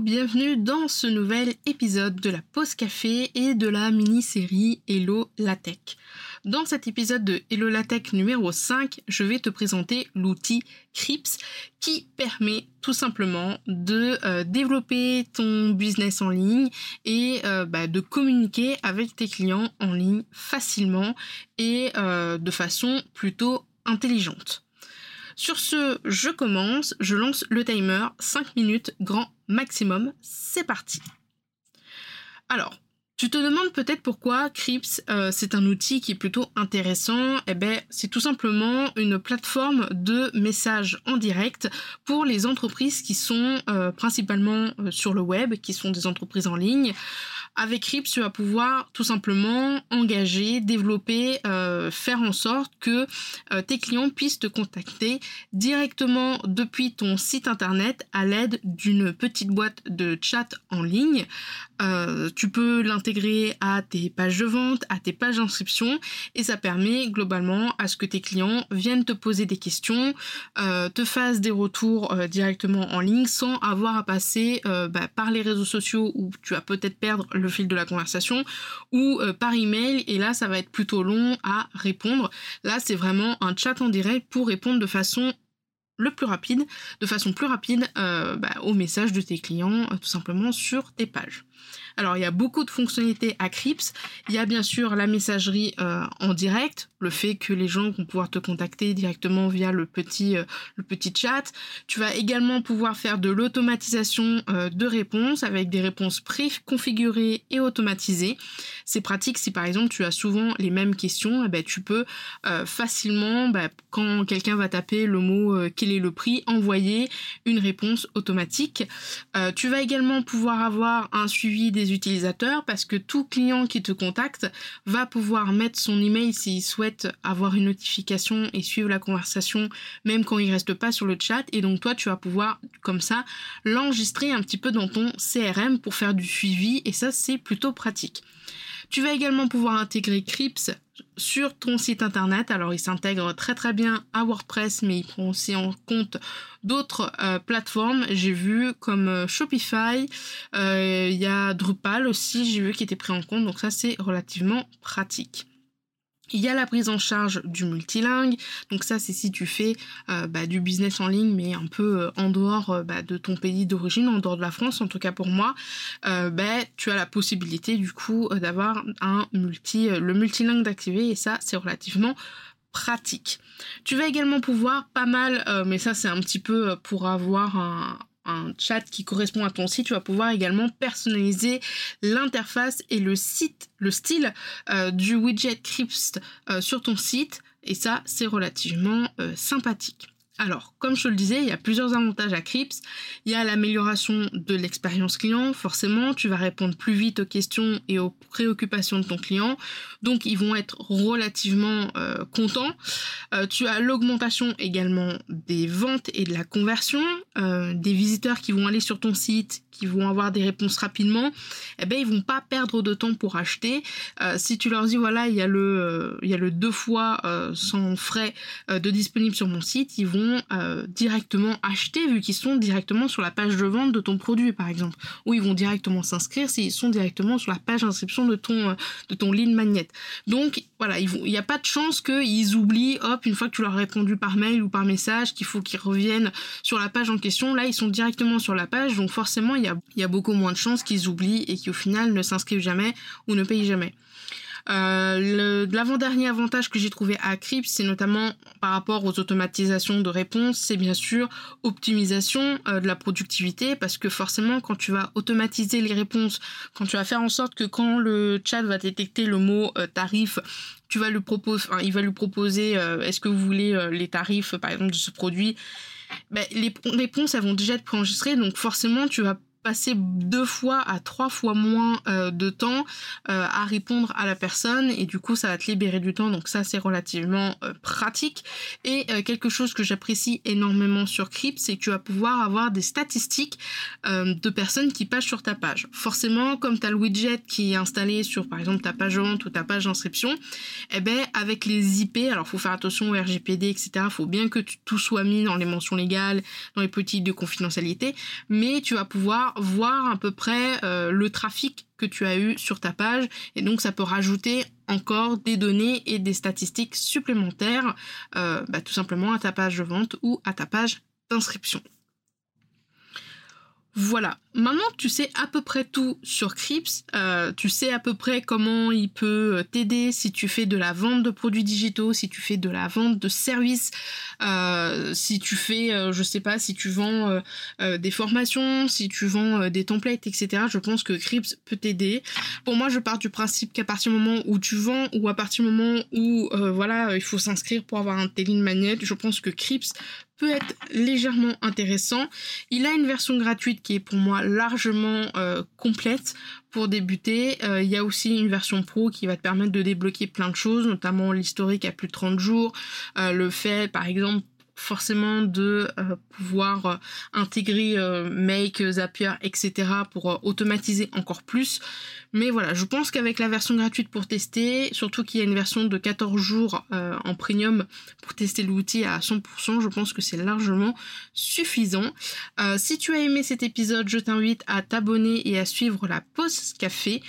Bienvenue dans ce nouvel épisode de la pause café et de la mini-série Hello la Tech. Dans cet épisode de Hello la Tech numéro 5, je vais te présenter l'outil Crips qui permet tout simplement de euh, développer ton business en ligne et euh, bah, de communiquer avec tes clients en ligne facilement et euh, de façon plutôt intelligente. Sur ce, je commence, je lance le timer, 5 minutes grand maximum, c'est parti. Alors, tu te demandes peut-être pourquoi Crips euh, c'est un outil qui est plutôt intéressant. Eh ben, c'est tout simplement une plateforme de messages en direct pour les entreprises qui sont euh, principalement euh, sur le web, qui sont des entreprises en ligne. Avec Rips, tu vas pouvoir tout simplement engager, développer, euh, faire en sorte que euh, tes clients puissent te contacter directement depuis ton site internet à l'aide d'une petite boîte de chat en ligne. Euh, tu peux l'intégrer à tes pages de vente, à tes pages d'inscription et ça permet globalement à ce que tes clients viennent te poser des questions, te fassent des retours directement en ligne sans avoir à passer bah, par les réseaux sociaux où tu vas peut-être perdre le fil de la conversation ou euh, par email et là ça va être plutôt long à répondre. Là c'est vraiment un chat en direct pour répondre de façon le plus rapide, de façon plus rapide euh, bah, aux messages de tes clients euh, tout simplement sur tes pages. Alors il y a beaucoup de fonctionnalités à Crips. Il y a bien sûr la messagerie euh, en direct, le fait que les gens vont pouvoir te contacter directement via le petit, euh, chat. Tu vas également pouvoir faire de l'automatisation euh, de réponses avec des réponses pré-configurées et automatisées. C'est pratique si par exemple tu as souvent les mêmes questions, eh ben, tu peux facilement, bah, quand quelqu'un va taper le mot quel est le prix, envoyer une réponse automatique. tu vas également pouvoir avoir un suivi des utilisateurs parce que tout client qui te contacte va pouvoir mettre son email s'il souhaite avoir une notification et suivre la conversation même quand il reste pas sur le chat et donc toi tu vas pouvoir comme ça l'enregistrer un petit peu dans ton CRM pour faire du suivi et ça c'est plutôt pratique. Tu vas également pouvoir intégrer Crips sur ton site internet. Alors il s'intègre très très bien à WordPress, mais il prend aussi en compte d'autres euh, plateformes. J'ai vu comme euh, Shopify, euh, il y a Drupal aussi, j'ai vu qui était pris en compte, donc ça c'est relativement pratique. Il y a la prise en charge du multilingue, donc ça c'est si tu fais euh, bah, du business en ligne mais un peu euh, en dehors euh, bah, de ton pays d'origine, en dehors de la France en tout cas pour moi, bah, tu as la possibilité du coup d'avoir un multi, le multilingue d'activer et ça c'est relativement pratique. Tu vas également pouvoir pas mal, mais ça c'est un petit peu pour avoir un, un chat qui correspond à ton site, tu vas pouvoir également personnaliser l'interface et le site, le style euh, du widget Crips euh, sur ton site. Et ça, c'est relativement euh, sympathique. Alors, comme je te le disais, il y a plusieurs avantages à Crips. Il y a l'amélioration de l'expérience client. Forcément, tu vas répondre plus vite aux questions et aux préoccupations de ton client. Donc, ils vont être relativement euh, contents. Tu as l'augmentation également des ventes et de la conversion. Euh, des visiteurs qui vont aller sur ton site, qui vont avoir des réponses rapidement, eh ben, ils vont pas perdre de temps pour acheter. si tu leur dis, voilà, il y a le, il y a le deux fois sans frais de disponible sur mon site, ils vont euh, directement acheter vu qu'ils sont directement sur la page de vente de ton produit par exemple ou ils vont directement s'inscrire s'ils sont directement sur la page d'inscription de ton euh, de ton lead magnet donc voilà il n'y a pas de chance qu'ils oublient hop une fois que tu leur as répondu par mail ou par message qu'il faut qu'ils reviennent sur la page en question là ils sont directement sur la page donc forcément il y a, beaucoup moins de chances qu'ils oublient et qu'au final ne s'inscrivent jamais ou ne payent jamais. Euh, l'avant-dernier avantage que j'ai trouvé à Crips, c'est notamment par rapport aux automatisations de réponses, c'est bien sûr optimisation euh, de la productivité, parce que forcément, quand tu vas automatiser les réponses, quand tu vas faire en sorte que quand le chat va détecter le mot euh, tarif, tu vas lui proposer, il va lui proposer, est-ce que vous voulez les tarifs, par exemple, de ce produit ben, les réponses elles vont déjà être préenregistrées, donc forcément tu vas passer deux fois à trois fois moins euh, de temps euh, à répondre à la personne et du coup ça va te libérer du temps. Donc ça c'est relativement euh, pratique. Et quelque chose que j'apprécie énormément sur Crypt c'est que tu vas pouvoir avoir des statistiques de personnes qui passent sur ta page. Forcément comme tu as le widget qui est installé sur par exemple ta page vente ou ta page d'inscription eh ben avec les IP alors faut faire attention au RGPD etc faut bien que tout soit mis dans les mentions légales dans les politiques de confidentialité mais tu vas pouvoir voir à peu près euh, le trafic que tu as eu sur ta page et donc ça peut rajouter encore des données et des statistiques supplémentaires euh, bah, tout simplement à ta page de vente ou à ta page d'inscription. Voilà, maintenant tu sais à peu près tout sur Crips, euh, tu sais à peu près comment il peut euh, t'aider si tu fais de la vente de produits digitaux, si tu fais de la vente de services, euh, si tu fais, je sais pas, si tu vends des formations, si tu vends des templates, etc. Je pense que Crips peut t'aider. Pour moi, je pars du principe qu'à partir du moment où tu vends ou à partir du moment où voilà, il faut s'inscrire pour avoir un Téline Magnet, je pense que Crips peut être légèrement intéressant. Il a une version gratuite qui est pour moi largement euh, complète pour débuter. Euh, il y a aussi une version pro qui va te permettre de débloquer plein de choses, notamment l'historique à plus de 30 jours, euh, le fait par exemple forcément de euh, pouvoir euh, intégrer euh, Make, Zapier, etc. pour automatiser encore plus. Mais voilà, je pense qu'avec la version gratuite pour tester, surtout qu'il y a une version de 14 jours en premium pour tester l'outil à 100%, je pense que c'est largement suffisant. si tu as aimé cet épisode, je t'invite à t'abonner et à suivre la pause café.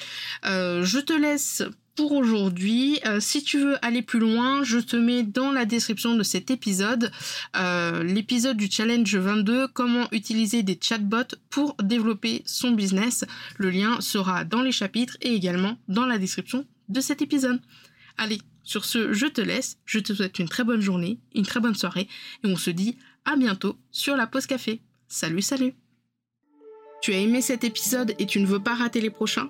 je te laisse pour aujourd'hui. Euh, si tu veux aller plus loin, je te mets dans la description de cet épisode euh, l'épisode du challenge 22, comment utiliser des chatbots pour développer son business. Le lien sera dans les chapitres et également dans la description de cet épisode. Allez, sur ce, je te laisse, je te souhaite une très bonne journée, une très bonne soirée et on se dit à bientôt sur la pause café. Salut, salut Tu as aimé cet épisode et tu ne veux pas rater les prochains?